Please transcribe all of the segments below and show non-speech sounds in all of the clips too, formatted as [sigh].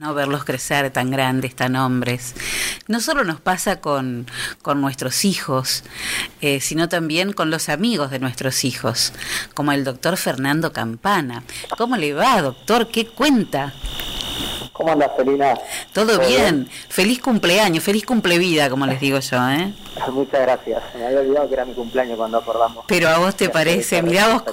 No verlos crecer tan grandes, tan hombres. No solo nos pasa con, con nuestros hijos, eh, sino también con los amigos de nuestros hijos, como el doctor Fernando Campana. ¿Cómo le va, doctor? ¿Qué cuenta? ¿Cómo andas, Felina? Todo, bien? Feliz cumpleaños, feliz cumplevida, como les digo yo, ¿eh? [laughs] Muchas gracias. Me había olvidado que era mi cumpleaños cuando acordamos. Pero a vos te parece, mirá vos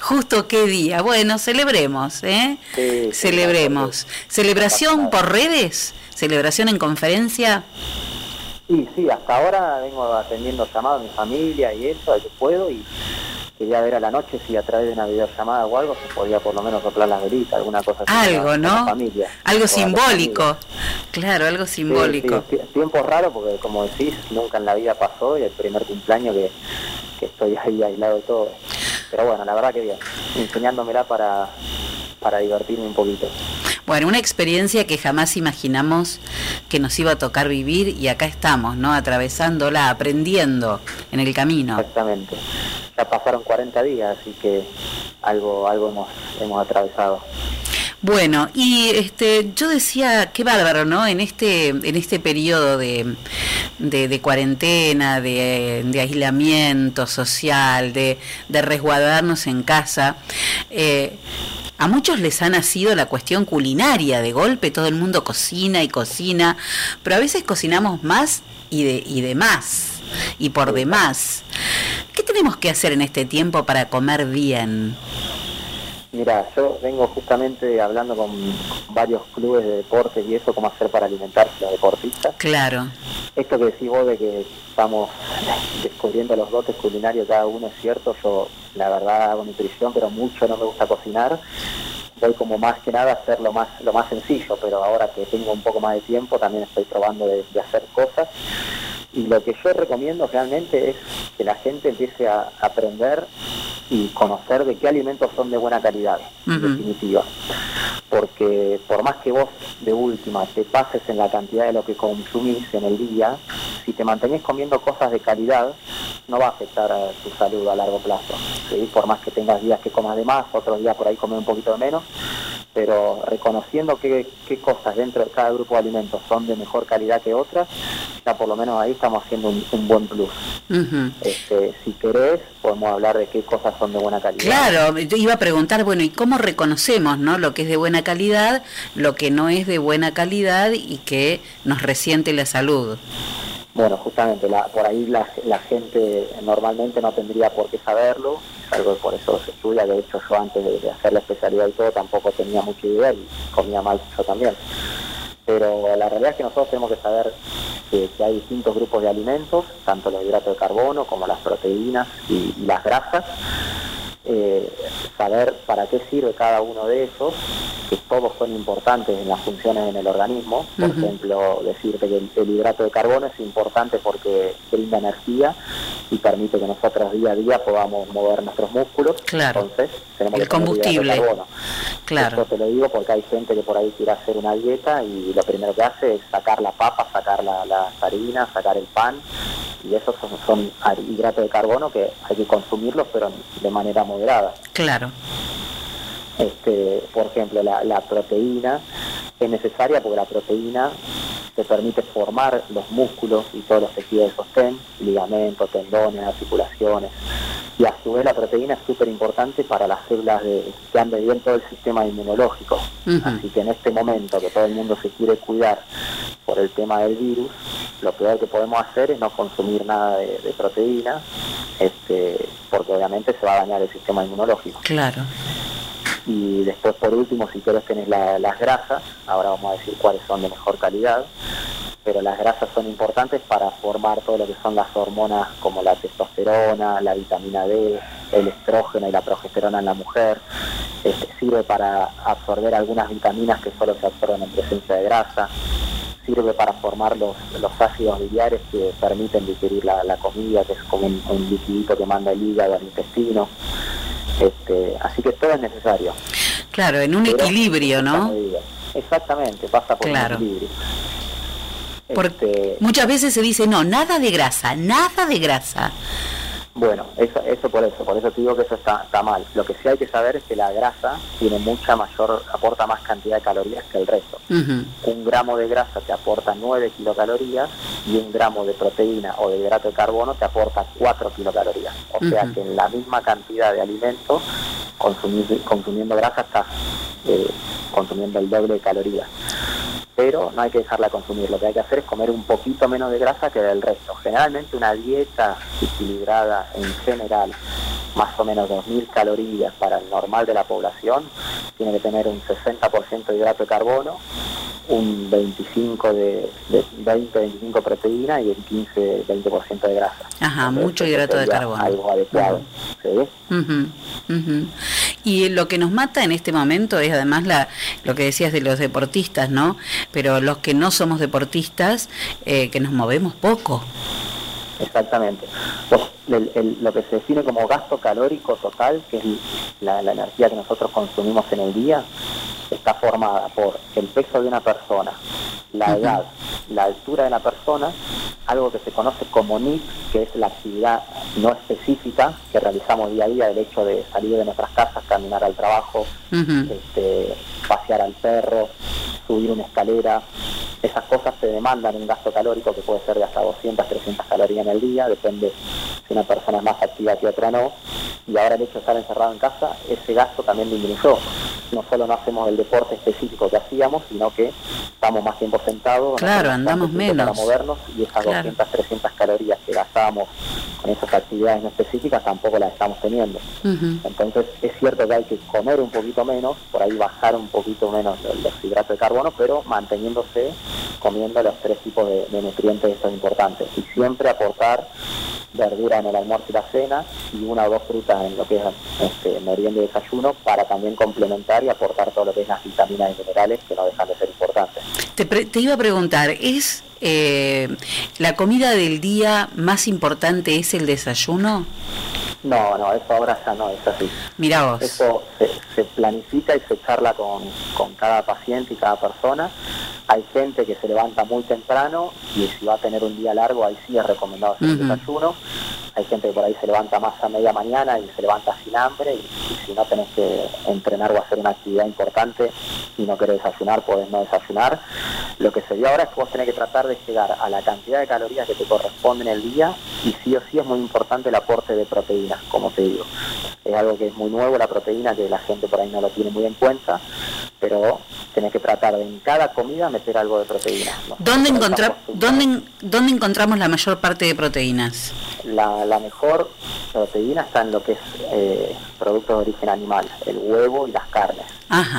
justo qué día. Bueno, celebremos, ¿eh? Sí, celebremos. ¿Celebración por redes? ¿Celebración en conferencia? Sí, sí, hasta ahora vengo atendiendo llamados a mi familia y eso, que puedo, y quería ver a la noche si a través de una videollamada o algo se podía por lo menos soplar las velitas, alguna cosa así. Algo, ¿no? Familia, algo simbólico. Claro, algo simbólico. tiempo raro porque, como decís, nunca en la vida pasó y el primer cumpleaños que, que estoy ahí aislado de todo. Pero bueno, la verdad que bien, enseñándomela para, para divertirme un poquito. Bueno, una experiencia que jamás imaginamos que nos iba a tocar vivir y acá estamos, ¿no? Atravesándola, aprendiendo en el camino. Exactamente ya pasaron 40 días, así que algo, algo hemos, hemos atravesado. Bueno, y este, yo decía, qué bárbaro, ¿no? En este, en este periodo de, de, cuarentena, de, aislamiento social, de, de resguardarnos en casa, eh, a muchos les ha nacido la cuestión culinaria, de golpe todo el mundo cocina y cocina, pero a veces cocinamos más y de, y de más, y por demás. ¿Qué tenemos que hacer en este tiempo para comer bien? Mira, yo vengo justamente hablando con varios clubes de deportes y eso, cómo hacer para alimentarse los deportistas. Claro. Esto que decís vos de que estamos descubriendo los dotes culinarios cada uno es cierto, yo la verdad hago nutrición, pero mucho no me gusta cocinar. Voy como más que nada a hacer lo más, lo más sencillo, pero ahora que tengo un poco más de tiempo también estoy probando de hacer cosas y lo que yo recomiendo realmente es que la gente empiece a aprender y conocer de qué alimentos son de buena calidad, en definitiva. Porque por más que vos de última te pases en la cantidad de lo que consumís en el día, si te mantenés comiendo cosas de calidad, no va a afectar a tu salud a largo plazo. Por más que tengas días que comas de más, otros días por ahí comer un poquito de menos, pero reconociendo qué, cosas dentro de cada grupo de alimentos son de mejor calidad que otras, ya por lo menos ahí estamos haciendo un, buen plus. este, si querés, podemos hablar de qué cosas son de buena calidad. Claro, iba a preguntar, bueno, ¿y cómo reconocemos ¿no? lo que es de buena calidad, lo que no es de buena calidad y que nos resiente la salud? Bueno, justamente, por ahí la, gente normalmente no tendría por qué saberlo, algo por eso se estudia, de hecho yo antes de, hacer la especialidad y todo tampoco tenía mucha idea y comía mal yo también. Pero la realidad es que nosotros tenemos que saber que, hay distintos grupos de alimentos, tanto los hidratos de carbono como las proteínas y las grasas, eh, saber para qué sirve cada uno de esos, que todos son importantes en las funciones en el organismo. Por ejemplo, decirte que el, hidrato de carbono es importante porque brinda energía y permite que nosotros día a día podamos mover nuestros músculos. Claro. Entonces, tenemos el combustible. carbono. Claro. Esto te lo digo porque hay gente que por ahí quiere hacer una dieta y lo primero que hace es sacar la papa, sacar la, las harinas, sacar el pan y esos son, hidratos de carbono que hay que consumirlos pero de manera moderada. Claro. Este, por ejemplo, la, proteína es necesaria porque la proteína te permite formar los músculos y todos los tejidos de sostén, ligamentos, tendones, articulaciones. Y a su vez la proteína es súper importante para las células de, que andan bien todo el sistema inmunológico. Así que en este momento que todo el mundo se quiere cuidar por el tema del virus, lo peor que podemos hacer es no consumir nada de, proteína, este, porque obviamente se va a dañar el sistema inmunológico. Claro. Y después, por último, si quieres tener las grasas, ahora vamos a decir cuáles son de mejor calidad, pero las grasas son importantes para formar todo lo que son las hormonas como la testosterona, la vitamina D, el estrógeno y la progesterona en la mujer. Este, sirve para absorber algunas vitaminas que solo se absorben en presencia de grasa sirve para formar los, los ácidos biliares que permiten digerir la, comida, que es como un, un, liquidito que manda el hígado al intestino. Este, así que todo es necesario. Claro, en un equilibrio, ¿no? Exactamente, pasa por un equilibrio. Porque este, muchas veces se dice, no, nada de grasa, nada de grasa. Bueno, eso, eso por eso, por eso te digo que eso está, está mal. Lo que sí hay que saber es que la grasa tiene mucha mayor, aporta más cantidad de calorías que el resto. Un gramo de grasa te aporta 9 kilocalorías y un gramo de proteína o de hidrato de carbono te aporta 4 kilocalorías. O sea que en la misma cantidad de alimentos, consumiendo grasa estás eh, consumiendo el doble de calorías pero no hay que dejarla consumir. Lo que hay que hacer es comer un poquito menos de grasa que del resto. Generalmente una dieta equilibrada en general, más o menos 2.000 calorías para el normal de la población, tiene que tener un 60% de hidrato de carbono, un 25 de, 20 25 proteína y el 15 20% de grasa. Ajá, mucho hidrato de carbono. Algo adecuado. Y lo que nos mata en este momento es además la, lo que decías de los deportistas, ¿no? Pero los que no somos deportistas, eh, que nos movemos poco. Exactamente. lo que se define como gasto calórico total, que es la energía que nosotros consumimos en el día, está formada por el peso de una persona, la edad, la altura de la persona, algo que se conoce como NIT, que es la actividad no específica que realizamos día a día, el hecho de salir de nuestras casas, caminar al trabajo, este, pasear al perro, subir una escalera. Esas cosas se demandan un gasto calórico que puede ser de hasta 200, 300 calorías en el día, depende si una persona es más activa que otra no. Y ahora el hecho de estar encerrado en casa, ese gasto también disminuyó no solo no hacemos el deporte específico que hacíamos, sino que estamos más tiempo sentados. Claro, andamos menos. Para movernos y esas 200, 300 calorías que gastábamos con esas actividades no específicas tampoco las estamos teniendo. Entonces es cierto que hay que comer un poquito menos, por ahí bajar un poquito menos los hidratos de carbono, pero manteniéndose comiendo los tres tipos de, de nutrientes que son importantes y siempre aportar verdura en el almuerzo y la cena y una o dos frutas en lo que es este, merienda y desayuno para también complementar y aportar todo lo que es las vitaminas y minerales que no dejan de ser importantes. Te, te iba a preguntar, ¿es eh, la comida del día más importante es el desayuno? No, no, eso ahora ya no es así. Mira vos. Eso se, planifica y se charla con, con cada paciente y cada persona hay gente que se levanta muy temprano y si va a tener un día largo, ahí sí es recomendado hacer el desayuno. Hay gente que por ahí se levanta más a media mañana y se levanta sin hambre y, si no tenés que entrenar o hacer una actividad importante y no querés desayunar, podés no desayunar. Lo que se dio ahora es que vos tenés que tratar de llegar a la cantidad de calorías que te corresponden el día y sí o sí es muy importante el aporte de proteínas, como te digo. Es algo que es muy nuevo, la proteína, que la gente por ahí no lo tiene muy en cuenta, pero tenés que tratar de en cada comida meter algo de proteína. ¿Dónde, ¿dónde, ¿Dónde encontramos la mayor parte de proteínas? La, la mejor proteína está en lo que es eh, productos de origen animal, el huevo y las carnes.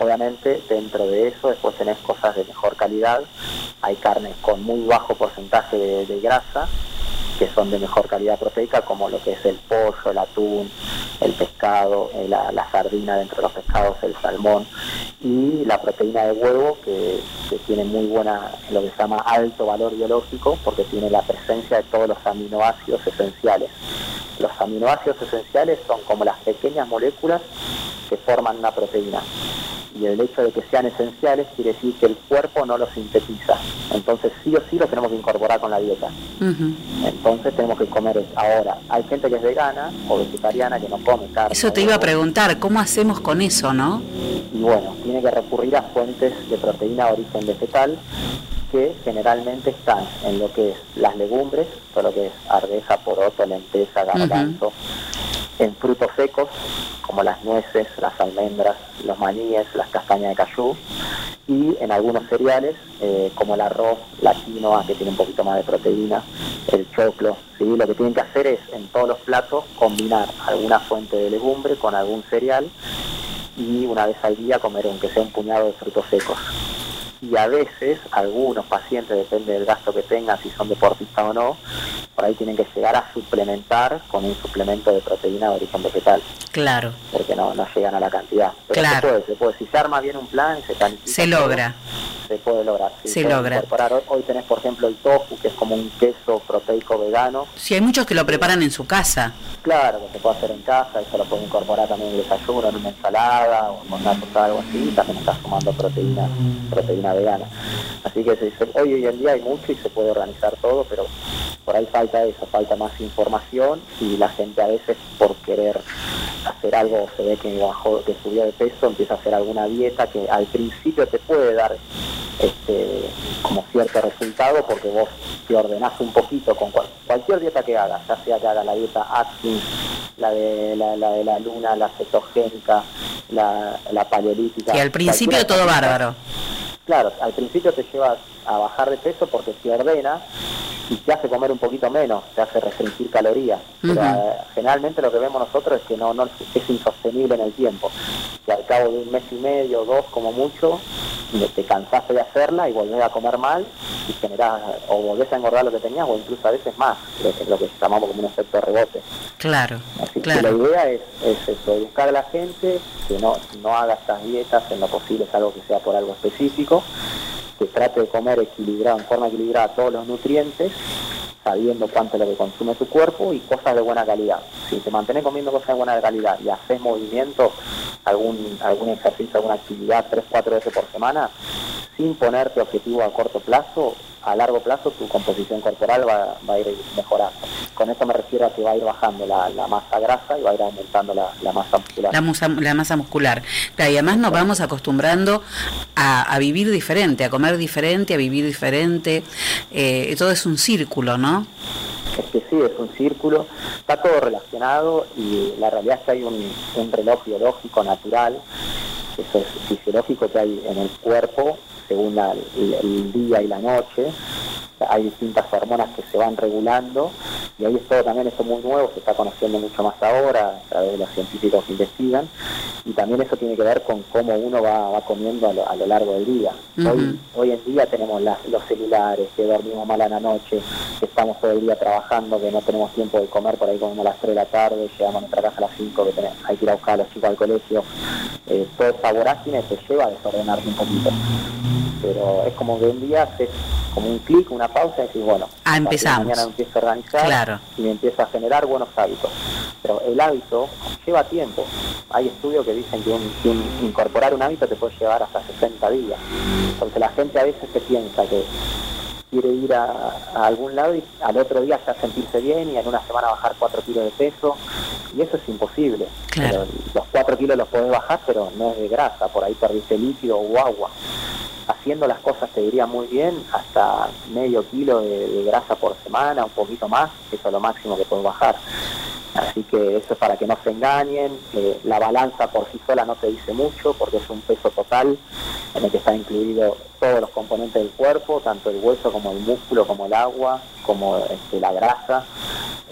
Obviamente dentro de eso después tenés cosas de mejor calidad, hay carnes con muy bajo porcentaje de grasa que son de mejor calidad proteica, como lo que es el pollo, el atún, el pescado, eh, la, sardina dentro de los pescados, el salmón, y la proteína de huevo, que, tiene muy buena, lo que se llama alto valor biológico, porque tiene la presencia de todos los aminoácidos esenciales. Los aminoácidos esenciales son como las pequeñas moléculas que forman una proteína y el hecho de que sean esenciales quiere decir que el cuerpo no los sintetiza. Entonces sí o sí los tenemos que incorporar con la dieta. Entonces tenemos que comer ahora. Hay gente que es vegana o vegetariana que no come carne. Eso te iba a preguntar, ¿cómo hacemos con eso, no? Y bueno, tiene que recurrir a fuentes de proteína de origen vegetal que generalmente están en lo que es las legumbres, todo lo que es arveja, poroto, lenteja, garbanzo, en frutos secos, como las nueces, las almendras, los maníes, las castañas de cayú, y en algunos cereales, eh, como el arroz, la quinoa, que tiene un poquito más de proteína, el choclo. ¿sí? Lo que tienen que hacer es, en todos los platos, combinar alguna fuente de legumbre con algún cereal y una vez al día comer aunque sea un puñado de frutos secos y a veces algunos pacientes, depende del gasto que tengan, si son deportistas o no, por ahí tienen que llegar a suplementar con un suplemento de proteína de origen vegetal. Claro. Porque no, no llegan a la cantidad. Pero claro. se puede, se puede. Si se arma bien un plan, se. Se logra se puede lograr. se logra. Hoy, tenés, por ejemplo, el tofu, que es como un queso proteico vegano. Sí, hay muchos que lo preparan en su casa. Claro, que se puede hacer en casa, eso lo puede incorporar también en el desayuno, en una ensalada o en una algo así, y también está sumando proteína, proteína vegana. Así que hoy, hoy en día hay mucho y se puede organizar todo, pero por ahí falta eso, falta más información y la gente a veces por querer hacer algo se ve que bajó, que subió de peso, empieza a hacer alguna dieta que al principio te puede dar este, como cierto resultado porque vos te ordenás un poquito con cualquier dieta que hagas, ya sea que haga la dieta Atkins, la de la, de la luna, la cetogénica, la, la paleolítica. Y al principio todo bárbaro. Claro, al principio te lleva a bajar de peso porque te ordena y te hace comer un poquito menos, te hace restringir calorías. Pero eh, generalmente lo que vemos nosotros es que no, no es insostenible en el tiempo. Que al cabo de un mes y medio, dos como mucho, te cansaste de hacerla y volvés a comer mal y generás, o volvés a engordar lo que tenías o incluso a veces más, lo que, lo que llamamos como un efecto de rebote. Claro, Así claro. que la idea es, es eso, educar a la gente, que no, no haga estas dietas, en lo posible es algo que sea por algo específico, que trate de comer equilibrado, en forma equilibrada todos los nutrientes, sabiendo cuánto es lo que consume tu cuerpo y cosas de buena calidad. Si te mantienes comiendo cosas de buena calidad y haces movimiento, algún, algún ejercicio, alguna actividad tres, cuatro veces por semana, sin ponerte objetivo a corto plazo, a largo plazo tu composición corporal va, a ir mejorando. Con esto me refiero a que va a ir bajando la, masa grasa y va a ir aumentando la, masa muscular. La, masa muscular. y además nos vamos acostumbrando a, vivir diferente, a comer diferente, a vivir diferente. Eh, todo es un círculo, ¿no? Es que sí, es un círculo, está todo relacionado y la realidad es que hay un, un reloj biológico natural, eso es fisiológico que hay en el cuerpo según el, día y la noche. Hay distintas hormonas que se van regulando y ahí es todo también esto muy nuevo, se está conociendo mucho más ahora a través de los científicos que investigan y también eso tiene que ver con cómo uno va, comiendo a lo, largo del día. hoy, hoy en día tenemos los celulares, que dormimos mal a la noche, que estamos todo el día trabajando, que no tenemos tiempo de comer, por ahí comemos a las 3 de la tarde, llegamos a nuestra casa a las 5, que tenemos, hay que ir a buscar a los chicos al colegio. Eh, toda esa vorágine te lleva a desordenarse un poquito pero es como que un día haces como un clic, una pausa y decís, bueno, ah, empezamos. mañana empiezo a organizar y me empiezo a generar buenos hábitos. Pero el hábito lleva tiempo. Hay estudios que dicen que, incorporar un hábito te puede llevar hasta 60 días. Entonces la gente a veces se piensa que quiere ir a, algún lado y al otro día ya sentirse bien y en una semana bajar 4 kilos de peso. Y eso es imposible. los 4 kilos los podés bajar, pero no es de grasa. Por ahí perdiste líquido o agua haciendo las cosas, te diría muy bien, hasta medio kilo de, grasa por semana, un poquito más, eso es lo máximo que puedes bajar. Así que eso es para que no se engañen. la balanza por sí sola no te dice mucho porque es un peso total en el que están incluidos todos los componentes del cuerpo, tanto el hueso como el músculo, como el agua, como este, la grasa,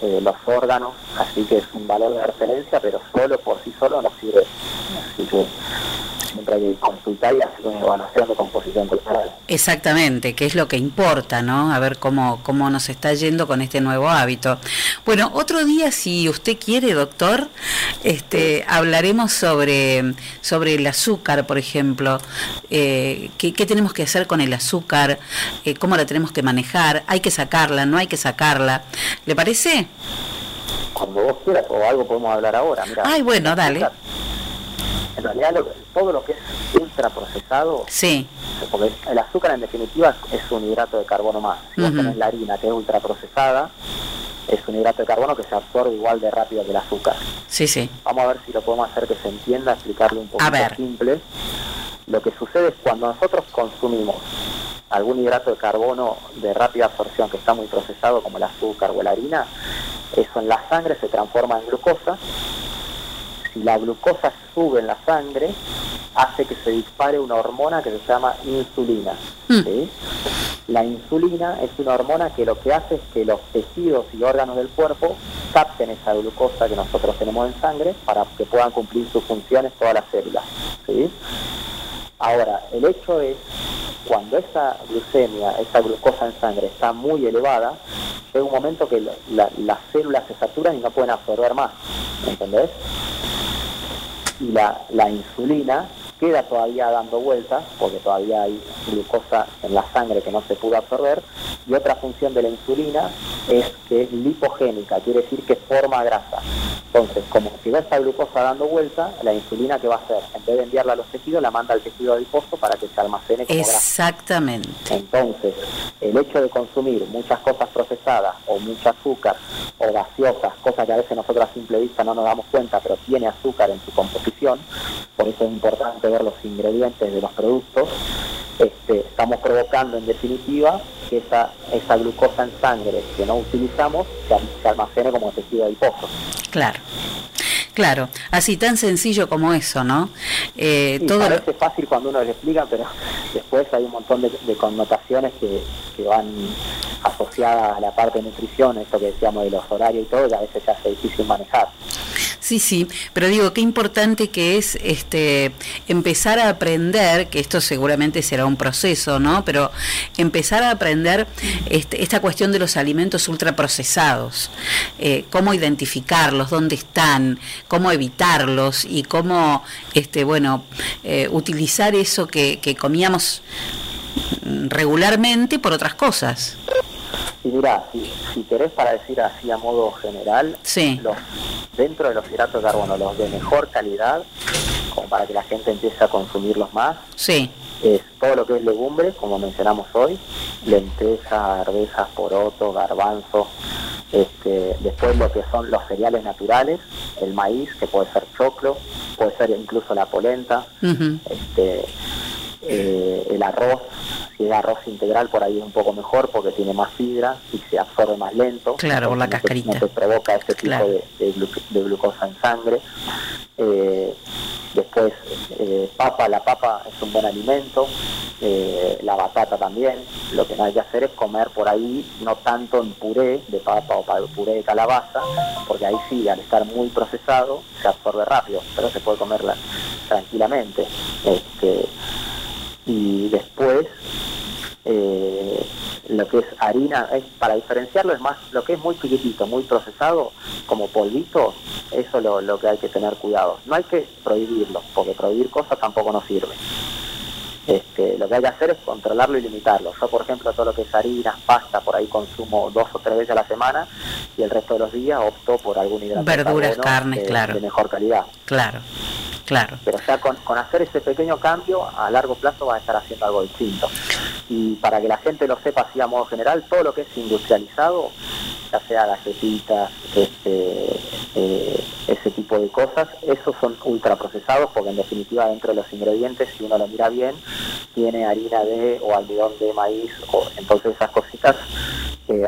eh, los órganos. Así que es un valor de referencia, pero solo por sí solo no sirve. Así que siempre hay que consultar y hacer una evaluación de composición corporal. Exactamente, que es lo que importa, ¿no? A ver cómo, cómo nos está yendo con este nuevo hábito. Bueno, otro día, si usted quiere, doctor, este, hablaremos sobre, sobre el azúcar, por ejemplo. Eh, ¿qué, tenemos que hacer con el azúcar? Eh, ¿Cómo la tenemos que manejar? ¿Hay que sacarla? ¿No hay que sacarla? ¿Le parece? Cuando vos quieras o algo podemos hablar ahora. Ay, bueno, dale en realidad todo lo que es ultraprocesado, sí. porque el azúcar en definitiva es un hidrato de carbono más. Si vos tenés la harina que es ultraprocesada, es un hidrato de carbono que se absorbe igual de rápido que el azúcar. Sí, sí. Vamos a ver si lo podemos hacer que se entienda, explicarlo un poco simple. Lo que sucede es cuando nosotros consumimos algún hidrato de carbono de rápida absorción que está muy procesado, como el azúcar o la harina, eso en la sangre se transforma en glucosa si la glucosa sube en la sangre, hace que se dispare una hormona que se llama insulina. Hmm. La insulina es una hormona que lo que hace es que los tejidos y órganos del cuerpo capten esa glucosa que nosotros tenemos en sangre para que puedan cumplir sus funciones todas las células. Ahora, el hecho es, cuando esa glucemia, esa glucosa en sangre está muy elevada, llega un momento que las células se saturan y no pueden absorber más. ¿Entendés? Y la, la insulina queda todavía dando vueltas, porque todavía hay glucosa en la sangre que no se pudo absorber, Y otra función de la insulina es que es lipogénica, quiere decir que forma grasa. Entonces, como si va esta glucosa dando vuelta, la insulina que va a hacer, en vez de enviarla a los tejidos, la manda al tejido adiposo para que se almacene como Exactamente. Entonces, el hecho de consumir muchas cosas procesadas o mucho azúcar o gaseosas, cosas que a veces nosotros a simple vista no nos damos cuenta, pero tiene azúcar en su composición, por eso es importante ver los ingredientes de los productos, este, estamos provocando en definitiva que esa, esa glucosa en sangre que no utilizamos se, almacene como tejido adiposo. Claro. Claro, así tan sencillo como eso, ¿no? Eh, todo parece fácil cuando uno le explica, pero [laughs] después hay un montón de, connotaciones que, que, van asociadas a la parte de nutrición, esto que decíamos de los horarios y todo, y a veces se hace difícil manejar. Sí, sí, pero digo, qué importante que es este empezar a aprender, que esto seguramente será un proceso, ¿no? Pero empezar a aprender este, esta cuestión de los alimentos ultraprocesados, eh, cómo identificarlos, dónde están, cómo evitarlos y cómo, este, bueno, eh, utilizar eso que, comíamos regularmente por otras cosas. Y mira, si, si querés para decir así a modo general, sí. los dentro de los hidratos de carbono, los de mejor calidad, como para que la gente empiece a consumirlos más, sí. es todo lo que es legumbre, como mencionamos hoy, lentejas, arvejas, poroto, garbanzo, este, después lo que son los cereales naturales, el maíz, que puede ser choclo, puede ser incluso la polenta, este, eh, el arroz, si es arroz integral por ahí es un poco mejor porque tiene más fibra y se absorbe más lento. Claro, por la cascarita. No te provoca ese tipo de, glucosa en sangre. Eh, después, eh, papa, la papa es un buen alimento, la batata también. Lo que no hay que hacer es comer por ahí, no tanto en puré de papa o puré de calabaza, porque ahí sí, al estar muy procesado, se absorbe rápido, pero se puede comerla tranquilamente. Este, y después eh, lo que es harina, es, para diferenciarlo es más, lo que es muy chiquitito, muy procesado, como polvito, eso es lo, que hay que tener cuidado. No hay que prohibirlo, porque prohibir cosas tampoco nos sirve. Este, lo que hay que hacer es controlarlo y limitarlo. Yo, por ejemplo, todo lo que es harina, pasta, por ahí consumo dos o tres veces a la semana y el resto de los días opto por algún hidrato Verduras, carnes, claro. de mejor calidad. Claro. Claro. Pero ya con, hacer ese pequeño cambio, a largo plazo va a estar haciendo algo distinto. Y para que la gente lo sepa así a modo general, todo lo que es industrializado, ya sea galletitas, este, eh, ese tipo de cosas, esos son ultraprocesados porque en definitiva dentro de los ingredientes, si uno lo mira bien, tiene harina de o almidón de maíz, o, entonces esas cositas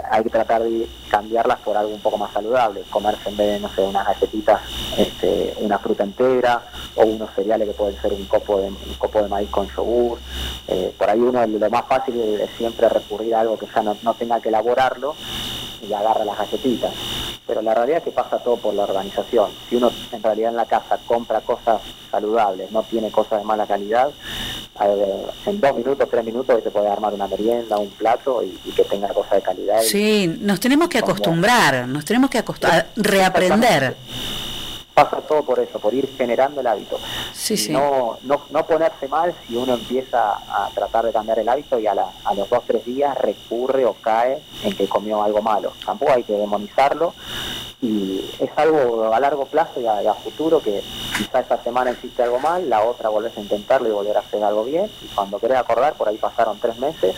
hay que tratar de cambiarlas por algo un poco más saludable, comerse en vez de, no sé, unas galletitas, este, una fruta entera o unos cereales que pueden ser un copo de, un copo de maíz con yogur. Eh, por ahí uno lo más fácil es siempre recurrir a algo que ya no, no tenga que elaborarlo y agarra las galletitas. Pero la realidad es que pasa todo por la organización. Si uno en realidad en la casa compra cosas saludables, no tiene cosas de mala calidad, en dos minutos, tres minutos se puede armar una merienda, un plato y, que tenga cosas de calidad. Sí, nos tenemos que acostumbrar, nos tenemos que acostumbrar, reaprender. Pasa todo por eso, por ir generando el hábito. Sí, sí. No, no, no ponerse mal si uno empieza a tratar de cambiar el hábito y a, la, a los dos, tres días recurre o cae en que comió algo malo. Tampoco hay que demonizarlo, y es algo a largo plazo y a, futuro que quizá esta semana hiciste algo mal, la otra volvés a intentarlo y volver a hacer algo bien y cuando querés acordar, por ahí pasaron tres meses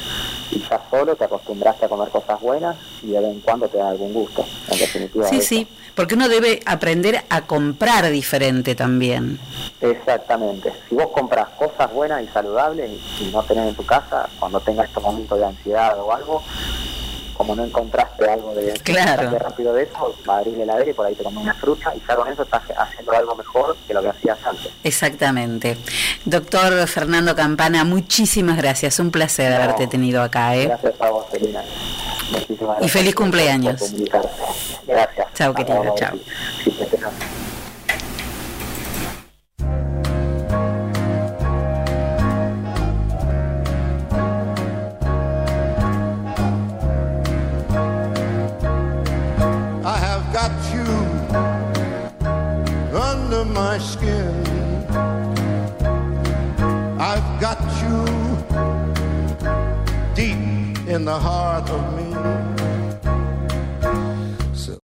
y ya solo te acostumbraste a comer cosas buenas y de vez en cuando te da algún gusto, en definitiva. Sí, sí, porque uno debe aprender a comprar diferente también. Exactamente, si vos compras cosas buenas y saludables y, y no tenés en tu casa, cuando tengas estos momentos de ansiedad o algo, como no encontraste algo de claro. rápido de eso, va a abrir el y por ahí te comes una fruta y ya con eso estás haciendo algo mejor que lo que hacías antes. Exactamente. Doctor Fernando Campana, muchísimas gracias. Un placer haberte tenido acá. ¿eh? Gracias a vos, Selina. Y feliz cumpleaños. Gracias. Chao, querido. Chao.